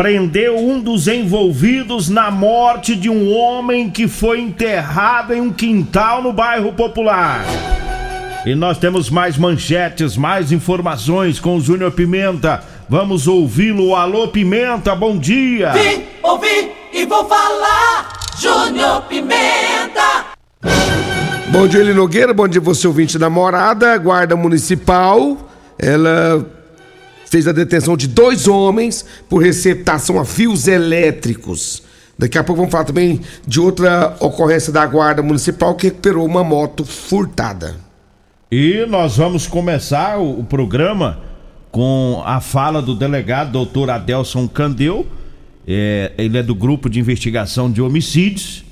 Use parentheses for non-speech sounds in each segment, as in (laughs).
prendeu um dos envolvidos na morte de um homem que foi enterrado em um quintal no bairro Popular. E nós temos mais manchetes, mais informações com o Júnior Pimenta. Vamos ouvi-lo. Alô, Pimenta, bom dia. Vim, ouvi e vou falar. Júnior Pimenta. Bom dia, Eli Nogueira. Bom dia, você ouvinte da morada. Guarda Municipal. Ela fez a detenção de dois homens por receptação a fios elétricos. Daqui a pouco vamos falar também de outra ocorrência da Guarda Municipal que recuperou uma moto furtada. E nós vamos começar o, programa com a fala do delegado doutor Adelson Candeu. É, ele é do grupo de investigação de homicídios.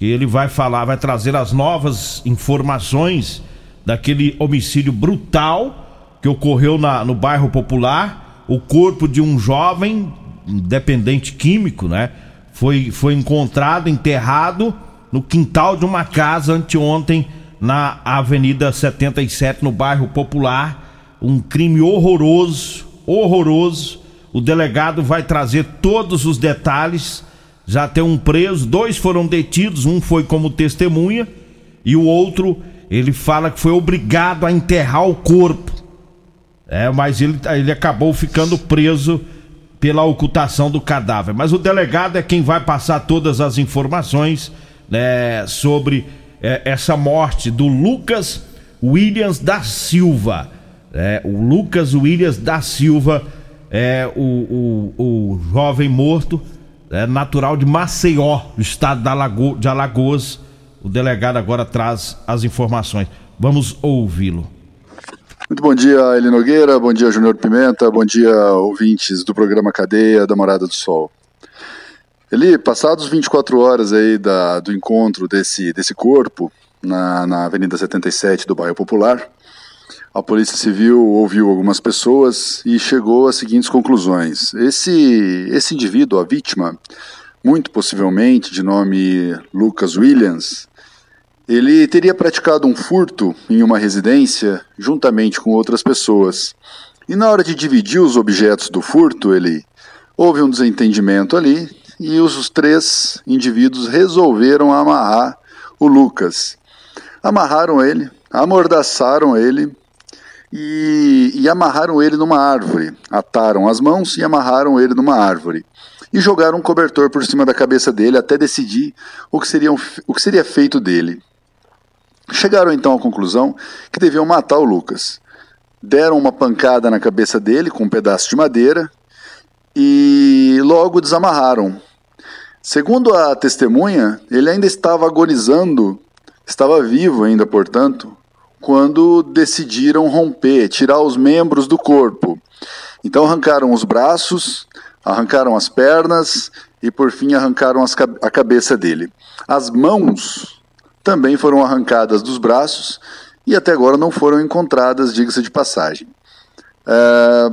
E ele vai falar, vai trazer as novas informações daquele homicídio brutal que ocorreu na, no bairro Popular. O corpo de um jovem dependente químico, né? Foi, foi encontrado enterrado no quintal de uma casa anteontem na Avenida 77, no bairro Popular. Um crime horroroso, horroroso. O delegado vai trazer todos os detalhes. Já tem um preso, dois foram detidos, um foi como testemunha e o outro, ele fala que foi obrigado a enterrar o corpo. É, mas ele, ele acabou ficando preso pela ocultação do cadáver. Mas o delegado é quem vai passar todas as informações né, sobre é, essa morte do Lucas Williams da Silva. É, o Lucas Williams da Silva é o, o, o jovem morto, é, natural de Maceió, do estado da Lago, de Alagoas. O delegado agora traz as informações. Vamos ouvi-lo. Muito bom dia, Eli Nogueira, bom dia, Júnior Pimenta, bom dia, ouvintes do programa Cadeia da Morada do Sol. Eli, passados 24 horas aí da, do encontro desse, desse corpo na, na Avenida 77 do bairro Popular, a Polícia Civil ouviu algumas pessoas e chegou às seguintes conclusões. Esse, esse indivíduo, a vítima, muito possivelmente de nome Lucas Williams, ele teria praticado um furto em uma residência juntamente com outras pessoas. E na hora de dividir os objetos do furto, ele houve um desentendimento ali e os três indivíduos resolveram amarrar o Lucas. Amarraram ele, amordaçaram ele e, e, amarraram ele numa árvore. Ataram as mãos e amarraram ele numa árvore. E jogaram um cobertor por cima da cabeça dele até decidir o que seria, o que seria feito dele. Chegaram então à conclusão que deviam matar o Lucas. Deram uma pancada na cabeça dele com um pedaço de madeira e logo desamarraram. Segundo a testemunha, ele ainda estava agonizando, estava vivo ainda, portanto, quando decidiram romper, tirar os membros do corpo. Então arrancaram os braços, arrancaram as pernas e por fim arrancaram as, a cabeça dele. As mãos também foram arrancadas dos braços e até agora não foram encontradas, diga-se de passagem. É,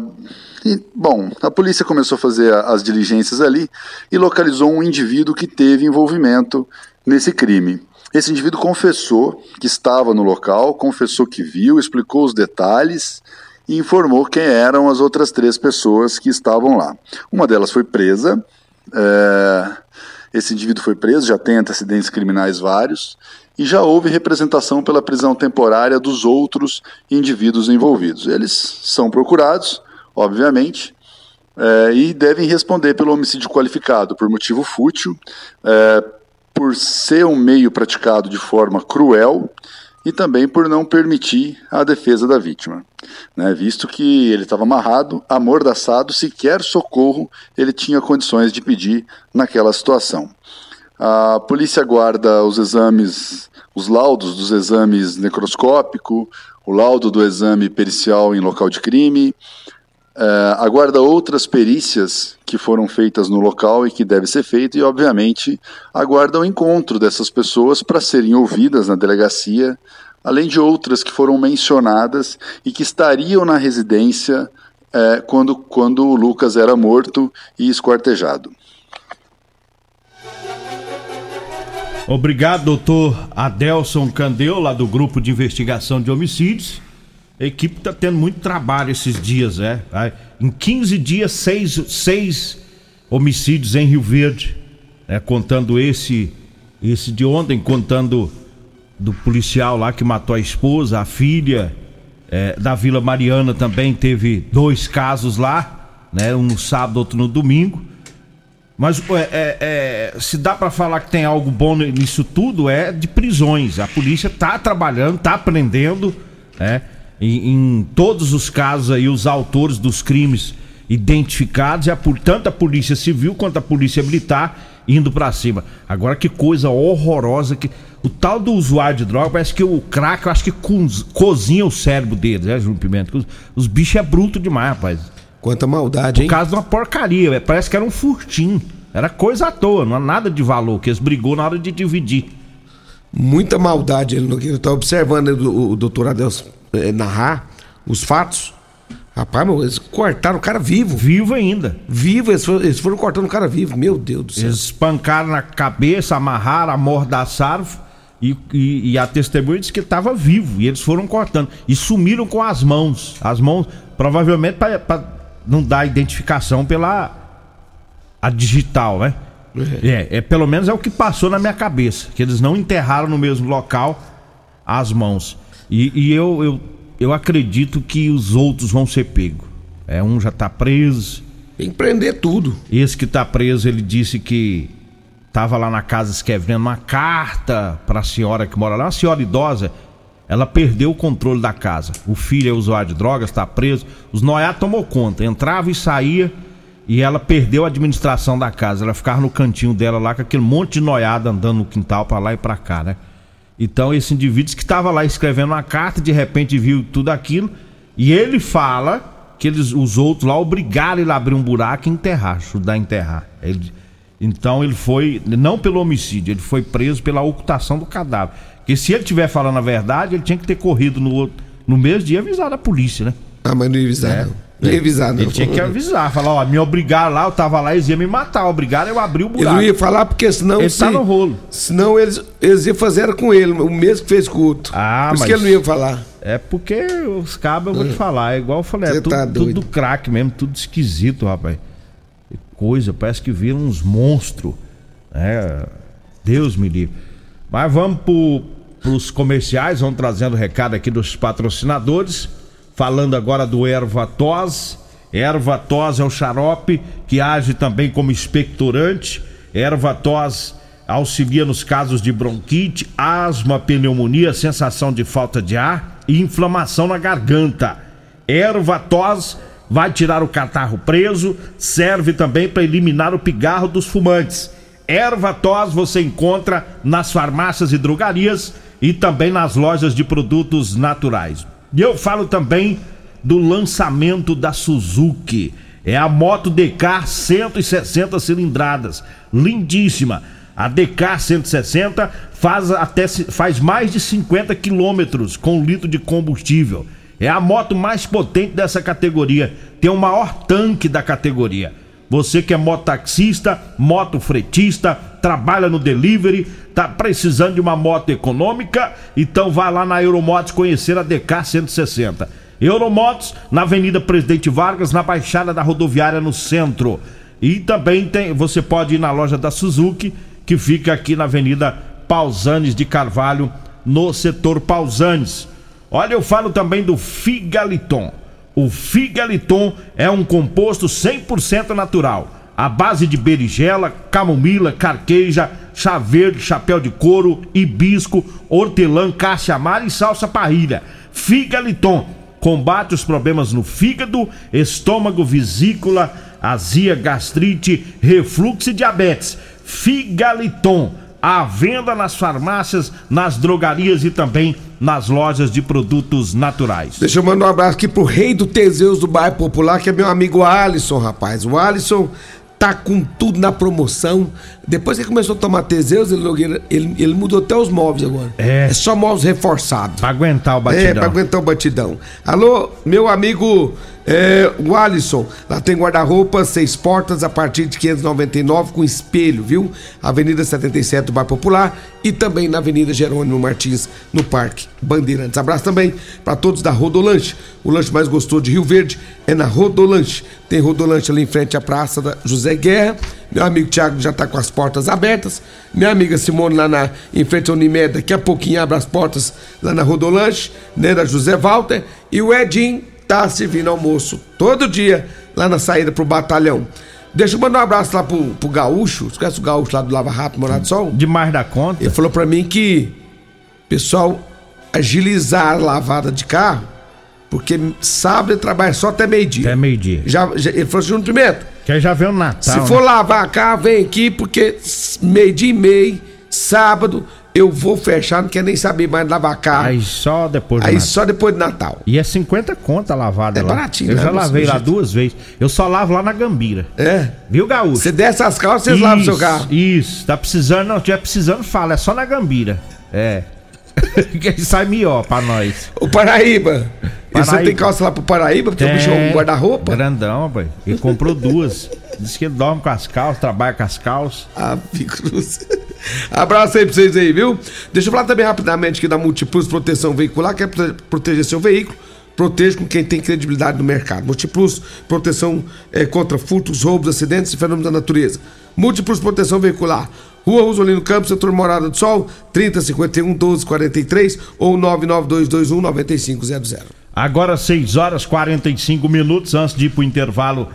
e, bom, a polícia começou a fazer as diligências ali e localizou um indivíduo que teve envolvimento nesse crime. Esse indivíduo confessou que estava no local, confessou que viu, explicou os detalhes e informou quem eram as outras três pessoas que estavam lá. Uma delas foi presa. É, esse indivíduo foi preso, já tem antecedentes criminais vários, e já houve representação pela prisão temporária dos outros indivíduos envolvidos. Eles são procurados, obviamente, é, e devem responder pelo homicídio qualificado por motivo fútil, é, por ser um meio praticado de forma cruel e também por não permitir a defesa da vítima, né, visto que ele estava amarrado, amordaçado, sequer socorro ele tinha condições de pedir naquela situação. A polícia guarda os exames, os laudos dos exames necroscópico, o laudo do exame pericial em local de crime, Uh, aguarda outras perícias que foram feitas no local e que deve ser feito e, obviamente, aguarda o encontro dessas pessoas para serem ouvidas na delegacia, além de outras que foram mencionadas e que estariam na residência uh, quando, quando o Lucas era morto e esquartejado. Obrigado, doutor Adelson Candeu, lá do Grupo de Investigação de Homicídios. A equipe está tendo muito trabalho esses dias, é. Em 15 dias, seis, seis homicídios em Rio Verde. Né? Contando esse, esse de ontem, contando do policial lá que matou a esposa, a filha. É, da Vila Mariana também teve dois casos lá, né? Um no sábado, outro no domingo. Mas é, é, é se dá para falar que tem algo bom nisso tudo, é de prisões. A polícia tá trabalhando, tá aprendendo, né? em, em todos os casos aí os autores dos crimes identificados e a, tanto a polícia civil quanto a polícia militar indo para cima. Agora que coisa horrorosa que o tal do usuário de droga parece que o crack eu acho que cozinha o cérebro dele, né, Júnior Pimenta? Os, os bichos é bruto demais, rapaz. Quanta maldade, hein? Por causa de uma porcaria, parece que era um furtim. Era coisa à toa, não há nada de valor, que eles brigou na hora de dividir. Muita maldade, ele não tá observando o, o doutor Adelson é, narrar os fatos. Rapaz, meu, eles cortaram o cara vivo. Vivo ainda. Vivo, eles foram, eles foram cortando o cara vivo. Meu Deus do céu. Eles espancaram na cabeça, amarraram, amordaçaram. E, e, e a testemunha disse que estava vivo. E eles foram cortando. E sumiram com as mãos. As mãos, provavelmente para não dar identificação pela a digital, né? É. é, é, pelo menos é o que passou na minha cabeça. Que eles não enterraram no mesmo local as mãos. E, e eu, eu, eu acredito que os outros vão ser pegos. É, um já está preso. Tem que prender tudo. Esse que está preso, ele disse que estava lá na casa escrevendo uma carta para a senhora que mora lá, uma senhora idosa. Ela perdeu o controle da casa. O filho é usuário de drogas, está preso. Os noiados tomou conta, entrava e saía e ela perdeu a administração da casa. Ela ficava no cantinho dela lá com aquele monte de noiada andando no quintal para lá e para cá, né? Então, esse indivíduo que estava lá escrevendo uma carta, de repente viu tudo aquilo, e ele fala que eles, os outros lá obrigaram ele a abrir um buraco e enterrar, ajudar a enterrar. Ele, então ele foi, não pelo homicídio, ele foi preso pela ocultação do cadáver. Porque se ele estiver falando a verdade, ele tinha que ter corrido no, no mesmo dia e avisado a polícia, né? Ah, mas não ia avisar, é. não. Ia avisar, não. Ele tinha que avisar, falar, ó, me obrigaram lá, eu tava lá, eles iam me matar, obrigaram eu abri o buraco. Ele não ia falar porque senão... Ele se, tá no rolo. Senão eles, eles iam fazer com ele, o mesmo que fez culto. Ah, Por isso que ele não ia falar. É porque os cabos, eu vou te hum. falar, é igual eu falei, é tudo, tá tudo craque mesmo, tudo esquisito, rapaz. Coisa, parece que viram uns monstros. É, Deus me livre. Mas vamos pro, pros comerciais, vamos trazendo recado aqui dos patrocinadores. Falando agora do erva tos. Erva tos é o xarope que age também como expectorante. Erva tos auxilia nos casos de bronquite, asma, pneumonia, sensação de falta de ar e inflamação na garganta. Erva tos vai tirar o catarro preso, serve também para eliminar o pigarro dos fumantes. Erva tos você encontra nas farmácias e drogarias e também nas lojas de produtos naturais. E eu falo também do lançamento da Suzuki. É a moto DK 160 cilindradas, lindíssima. A DK 160 faz até faz mais de 50 quilômetros com litro de combustível. É a moto mais potente dessa categoria. Tem o maior tanque da categoria. Você que é mototaxista, motofretista, trabalha no delivery, tá precisando de uma moto econômica, então vá lá na Euromotos conhecer a DK 160. Euromotos, na Avenida Presidente Vargas, na Baixada da Rodoviária, no centro. E também tem, você pode ir na loja da Suzuki, que fica aqui na Avenida Pausanes de Carvalho, no setor Pausanes. Olha, eu falo também do Figaliton. O Figaliton é um composto 100% natural, à base de berigela, camomila, carqueja, chá verde, chapéu de couro, hibisco, hortelã, caça-amara e salsa parrilha. Figaliton combate os problemas no fígado, estômago, vesícula, azia, gastrite, refluxo e diabetes. Figaliton, à venda nas farmácias, nas drogarias e também nas lojas de produtos naturais. Deixa eu mandar um abraço aqui pro rei do Teseus do bairro Popular, que é meu amigo Alisson, rapaz. O Alisson tá com tudo na promoção. Depois que começou a tomar Teseus, ele, ele, ele mudou até os móveis agora. É. É só móveis reforçados. Pra aguentar o batidão. É, pra aguentar o batidão. Alô, meu amigo é, o Alisson, lá tem guarda-roupa, seis portas a partir de 599 com espelho, viu? Avenida 77 do Bar Popular e também na Avenida Jerônimo Martins, no Parque Bandeirantes. Abraço também para todos da Rodolanche. O lanche mais gostoso de Rio Verde é na Rodolanche. Tem Rodolanche ali em frente à Praça da José Guerra. Meu amigo Thiago já tá com as portas abertas. Minha amiga Simone lá na, em frente à Unimed, daqui a pouquinho abre as portas lá na Rodolanche, né, da José Walter. E o Edinho tá servindo almoço todo dia lá na saída pro batalhão. Deixa eu mandar um abraço lá pro, pro Gaúcho. Você conhece o Gaúcho lá do Lava Rápido, Morado do Sol? Demais da conta. Ele falou pra mim que pessoal agilizar a lavada de carro, porque sábado ele trabalha só até meio-dia. Até meio-dia. Já, já- ele falou assim, Júnior Pimenta, Que já vem o Natal. se né? for lavar carro, vem aqui, porque meio-dia e meio, sábado, eu vou fechar, não quero nem saber mais lavar carro. Aí só depois do Aí Natal. só depois de Natal. E é 50 conta lavada É lá. baratinho, Eu né, já lavei lá duas vezes. Eu só lavo lá na Gambira. É. Viu, Gaúcho? Você desce as calças, vocês lavam o seu carro. Isso, tá precisando, não tiver precisando, fala, é só na Gambira. É. (laughs) que sai melhor pra nós. O Paraíba. E você tem calça lá pro Paraíba, porque o bicho é um guarda-roupa? Grandão, rapaz. Ele comprou duas. (laughs) Diz que ele dorme com as calças, trabalha com as calças. Ah, Cruz. Abraço aí pra vocês aí, viu? Deixa eu falar também rapidamente aqui da Multiplus Proteção Veicular, quer prote- proteger seu veículo. Proteja com quem tem credibilidade no mercado. Multiplus Proteção é, contra furtos, roubos, acidentes e fenômenos da natureza. Múltiplos Proteção Veicular. Rua Rosolino Campos, setor Morada do Sol, 3051 1243 ou 99221 9500. Agora 6 horas 45 minutos antes de ir pro intervalo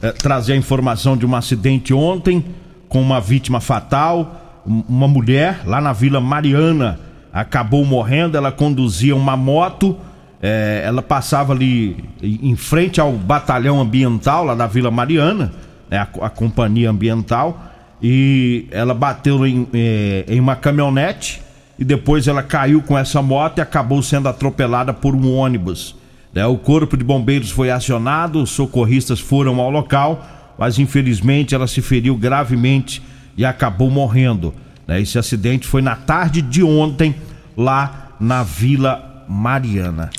eh, trazer a informação de um acidente ontem com uma vítima fatal, uma mulher lá na Vila Mariana acabou morrendo, ela conduzia uma moto, eh, ela passava ali em frente ao batalhão ambiental lá da Vila Mariana, né, a, a companhia ambiental, e ela bateu em, eh, em uma caminhonete e depois ela caiu com essa moto e acabou sendo atropelada por um ônibus. né? O corpo de bombeiros foi acionado, os socorristas foram ao local, mas infelizmente ela se feriu gravemente e acabou morrendo. né? Esse acidente foi na tarde de ontem, lá na Vila Mariana.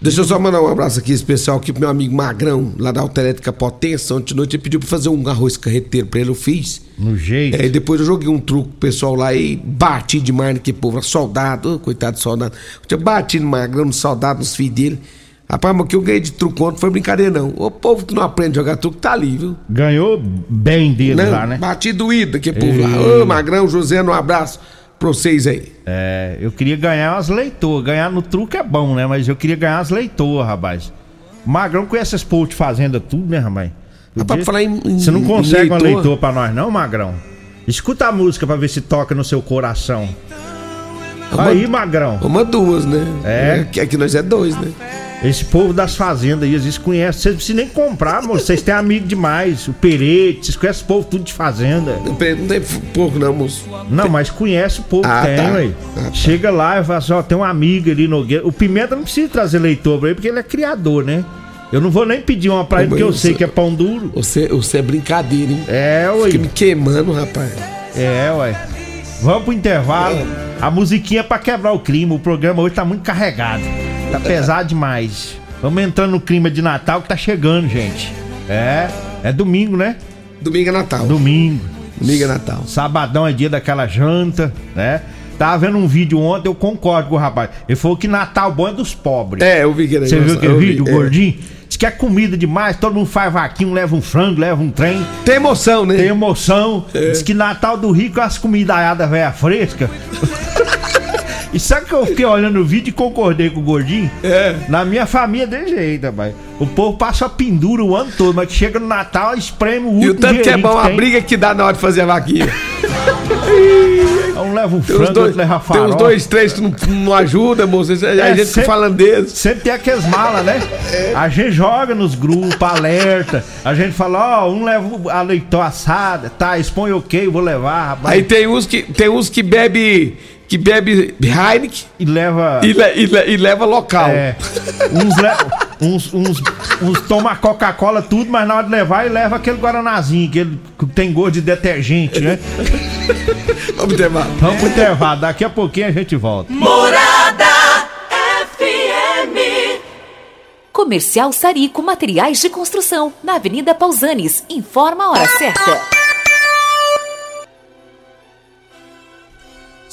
Deixa eu só mandar um abraço aqui especial aqui pro meu amigo Magrão, lá da Autoelétrica Potência. Ontem de noite ele pediu pra fazer um arroz carreteiro pra ele, eu fiz. No jeito. É, e depois eu joguei um truco pro pessoal lá e bati demais naquele povo, soldado, coitado do soldado. Eu bati no Magrão, no soldado, nos filhos dele. Rapaz, mas o que eu ganhei de truco ontem foi brincadeira não. O povo que não aprende a jogar truco tá ali, viu? Ganhou bem dele Não, lá, né? Bati doído daquele povo lá. Ô, Magrão, José, um abraço pra vocês aí. É, eu queria ganhar umas leitoras. Ganhar no truque é bom, né? Mas eu queria ganhar umas leitoras, rapaz. Magrão conhece esses povos de fazenda tudo, né, rapaz? Rapaz, pra falar em- em- Você não consegue uma leitor? leitor pra nós, não, Magrão? Escuta a música pra ver se toca no seu coração. Uma- Aí, Magrão. Uma duas, né? É. que Aqui nós é dois, né? Esse povo das fazendas aí, às vezes conhece. Vocês não precisam nem comprar, moço. Vocês têm amigo demais. O Perete, vocês conhecem o povo tudo de fazenda. Não tem não tem pouco não, moço. Não, mas conhece o povo Ah, que tem, tá. ué. Ah, tá. Chega lá e fala assim, ó, tem uma amiga ali no O Pimenta não precisa trazer leitor pra ele, porque ele é criador, né? Eu não vou nem pedir uma pra ele, porque eu sei que é pão duro. Você, você é brincadeira, hein? É, ué. Fica me queimando, rapaz. É, ué. Vamos pro intervalo. A musiquinha é pra quebrar o clima. O programa hoje tá muito carregado. Tá pesado demais. Vamos entrando no clima de Natal que tá chegando, gente. É, é domingo, né? Domingo é Natal. Domingo. Domingo é Natal. Sabadão é dia daquela janta, né? Tava vendo um vídeo ontem, eu concordo com o rapaz. Ele falou que Natal bom é dos pobres. É, eu vi que Você viu aquele eu vi, vídeo, é. gordinho? Diz que é comida demais, todo mundo faz vaquinho, leva um frango, leva um trem, Tem emoção, né? tem emoção. É. Diz que Natal do Rico é as comidaiadas velha fresca. (laughs) E sabe que eu fiquei olhando o vídeo e concordei com o gordinho? É. Na minha família é desse jeito, rapaz. O povo passa a pendura o ano todo, mas chega no Natal, espreme o último E o tanto que é bom a tem. briga que dá na hora de fazer a vaquinha. (laughs) Um leva um Tem frango, dois, outro leva tem farofa. uns dois, três que não, não ajuda, moço. A É, gente fica falando deles. Sempre tem aquelas malas, né? É. A gente joga nos grupos, alerta. A gente fala, ó, um leva a leitão assada, tá, expõe ok, vou levar, rapaz. Aí tem uns que, tem uns que bebe, que bebe Heineken E leva. e, le- e le- e leva local. É, uns, le- uns, uns, uns toma Coca-Cola tudo, mas na hora de levar, ele leva aquele Guaranazinho, que tem gosto de detergente, né? (laughs) Vamos ter mais. Vamos pro intervalo, daqui a pouquinho a gente volta. Morada FM. Comercial Sarico Materiais de Construção, na Avenida Pausanes. Informa a hora certa.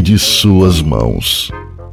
de suas mãos.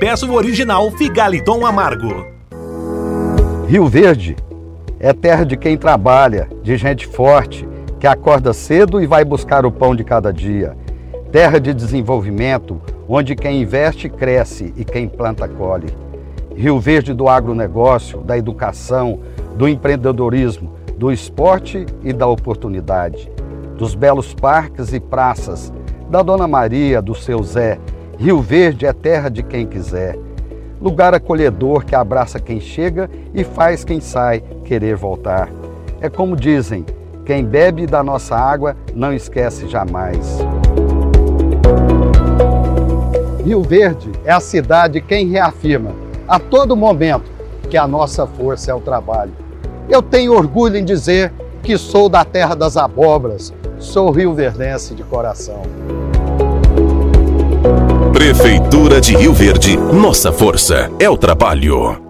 peça o original Figaliton Amargo. Rio Verde é terra de quem trabalha, de gente forte, que acorda cedo e vai buscar o pão de cada dia. Terra de desenvolvimento, onde quem investe cresce e quem planta colhe. Rio Verde do agronegócio, da educação, do empreendedorismo, do esporte e da oportunidade. Dos belos parques e praças, da Dona Maria, do seu Zé. Rio Verde é terra de quem quiser. Lugar acolhedor que abraça quem chega e faz quem sai querer voltar. É como dizem: quem bebe da nossa água não esquece jamais. Rio Verde é a cidade quem reafirma a todo momento que a nossa força é o trabalho. Eu tenho orgulho em dizer que sou da terra das abóboras, sou rio-verdense de coração. Prefeitura de Rio Verde, nossa força é o trabalho.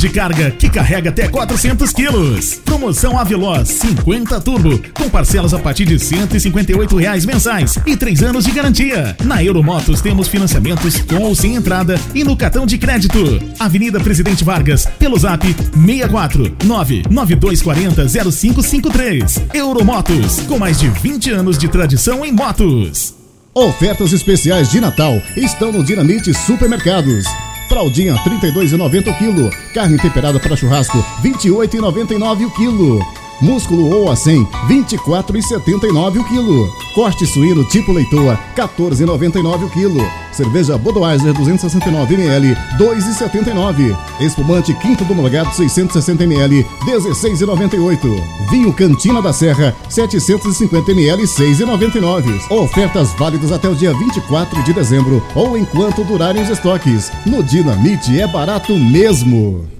de carga que carrega até 400 quilos. Promoção Aveloz 50 Turbo, com parcelas a partir de 158 reais mensais e 3 anos de garantia. Na Euromotos temos financiamentos com ou sem entrada e no cartão de crédito. Avenida Presidente Vargas, pelo zap 64 99240 0553. Euromotos, com mais de 20 anos de tradição em motos. Ofertas especiais de Natal estão no Dinamite Supermercados. Fraldinha 32,90 o quilo. Carne temperada para churrasco 28,99 o quilo. Músculo ou a 100 24,79 o quilo. Corte suíno tipo leitoa 14,99 o quilo. Cerveja Budweiser 269 ml 2,79. Espumante Quinto do Molgado 660 ml 16,98. Vinho Cantina da Serra 750 ml 6,99. Ofertas válidas até o dia 24 de dezembro ou enquanto durarem os estoques. No Dinamite é barato mesmo.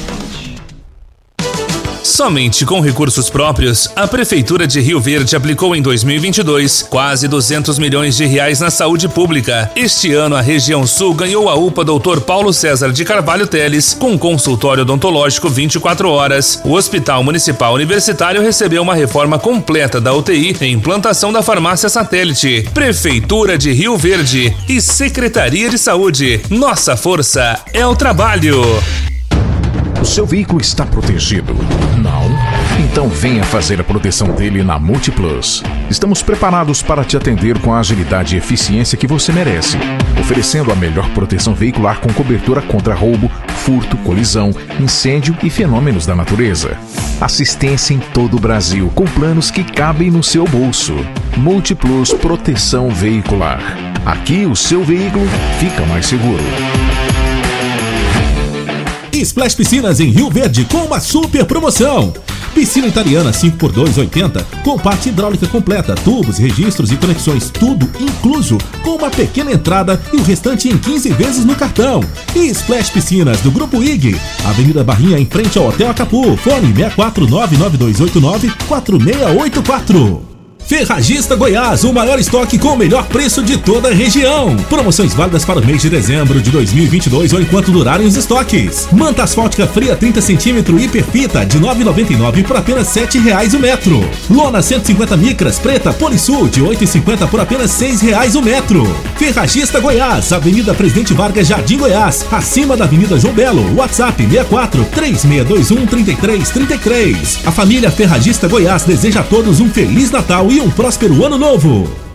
Somente com recursos próprios, a Prefeitura de Rio Verde aplicou em 2022 quase 200 milhões de reais na saúde pública. Este ano, a região sul ganhou a UPA Dr. Paulo César de Carvalho Teles, com consultório odontológico 24 horas. O Hospital Municipal Universitário recebeu uma reforma completa da UTI e implantação da farmácia satélite. Prefeitura de Rio Verde e Secretaria de Saúde. Nossa força é o trabalho. O seu veículo está protegido? Então venha fazer a proteção dele na Multiplus. Estamos preparados para te atender com a agilidade e eficiência que você merece, oferecendo a melhor proteção veicular com cobertura contra roubo, furto, colisão, incêndio e fenômenos da natureza. Assistência em todo o Brasil, com planos que cabem no seu bolso. Multiplus Proteção Veicular. Aqui o seu veículo fica mais seguro. Splash Piscinas em Rio Verde com uma super promoção. Piscina italiana 5x2 80 com parte hidráulica completa, tubos, registros e conexões, tudo incluso, com uma pequena entrada e o restante em 15 vezes no cartão. E Splash Piscinas do Grupo IG, Avenida Barrinha em frente ao Hotel Acapu, fone 64992894684. Ferragista Goiás, o maior estoque com o melhor preço de toda a região. Promoções válidas para o mês de dezembro de 2022 ou enquanto durarem os estoques. Manta asfáltica fria 30 cm hiperfita de 9,99 por apenas R$ 7,00 o metro. Lona 150 micras preta Polisul de 8,50 por apenas R$ 6,00 o metro. Ferragista Goiás, Avenida Presidente Vargas, Jardim Goiás, acima da Avenida João Belo. WhatsApp 64 3621 3333. A família Ferragista Goiás deseja a todos um feliz Natal e um próspero ano novo.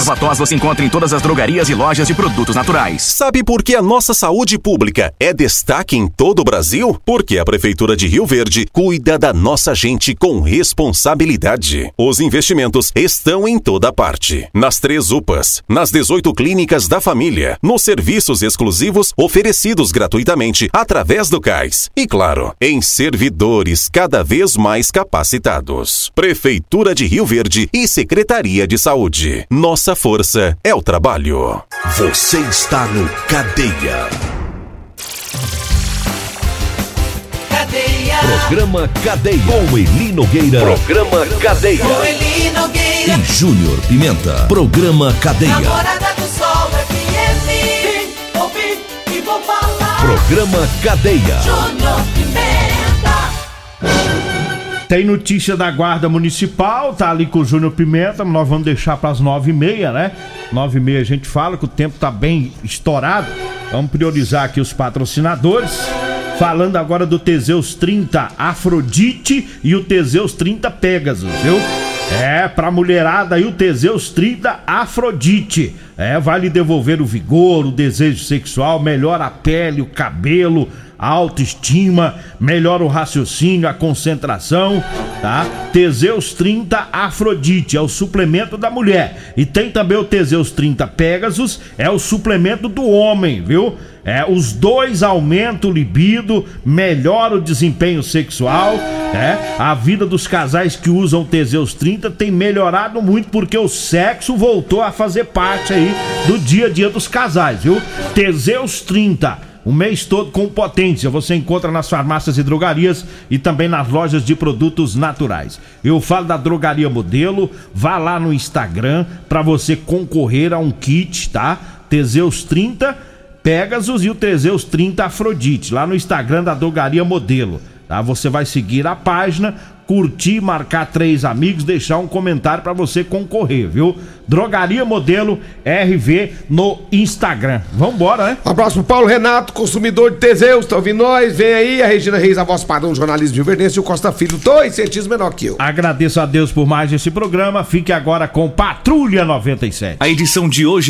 Erva tos você encontra em todas as drogarias e lojas de produtos naturais. Sabe por que a nossa saúde pública é destaque em todo o Brasil? Porque a Prefeitura de Rio Verde cuida da nossa gente com responsabilidade. Os investimentos estão em toda parte. Nas três UPAs, nas 18 clínicas da família, nos serviços exclusivos oferecidos gratuitamente através do CAIS. E claro, em servidores cada vez mais capacitados. Prefeitura de Rio Verde e Secretaria de Saúde. Nossa força é o trabalho. Você está no Cadeia. Cadeia. Programa Cadeia. Com Eli Nogueira. Programa Cadeia. Com Eli Nogueira. E Júnior Pimenta. Programa Cadeia. Namorada do Sol FM. Vim, ouvi e vou falar. Programa Cadeia. Júnior Pimenta. Tem notícia da Guarda Municipal, tá ali com o Júnior Pimenta, nós vamos deixar para as nove e meia, né? Nove e meia a gente fala que o tempo tá bem estourado. Vamos priorizar aqui os patrocinadores. Falando agora do Teseus 30 Afrodite e o Teseus 30 Pegasus, viu? É, pra mulherada aí o Teseus 30 Afrodite. É, vai lhe devolver o vigor, o desejo sexual, melhora a pele, o cabelo, a autoestima, melhora o raciocínio, a concentração, tá? Teseus 30 Afrodite é o suplemento da mulher. E tem também o Teseus 30 Pegasus, é o suplemento do homem, viu? É, os dois aumentam o libido, melhora o desempenho sexual, é, a vida dos casais que usam Teseus 30 tem melhorado muito porque o sexo voltou a fazer parte aí do dia a dia dos casais, viu? Teseus 30 o mês todo com potência. Você encontra nas farmácias e drogarias e também nas lojas de produtos naturais. Eu falo da Drogaria Modelo, vá lá no Instagram para você concorrer a um kit, tá? Teseus 30 Pegasus e o Teseus 30 Afrodite, lá no Instagram da Drogaria Modelo. tá? Você vai seguir a página, curtir, marcar três amigos, deixar um comentário para você concorrer, viu? Drogaria Modelo RV no Instagram. Vambora, né? Abraço pro Paulo Renato, consumidor de Teseus, tá ouvindo nós? Vem aí, a Regina Reis, a voz padrão jornalismo de Verdense e o Costa Filho, dois centímetros menor que eu. Agradeço a Deus por mais esse programa. Fique agora com Patrulha 97. A edição de hoje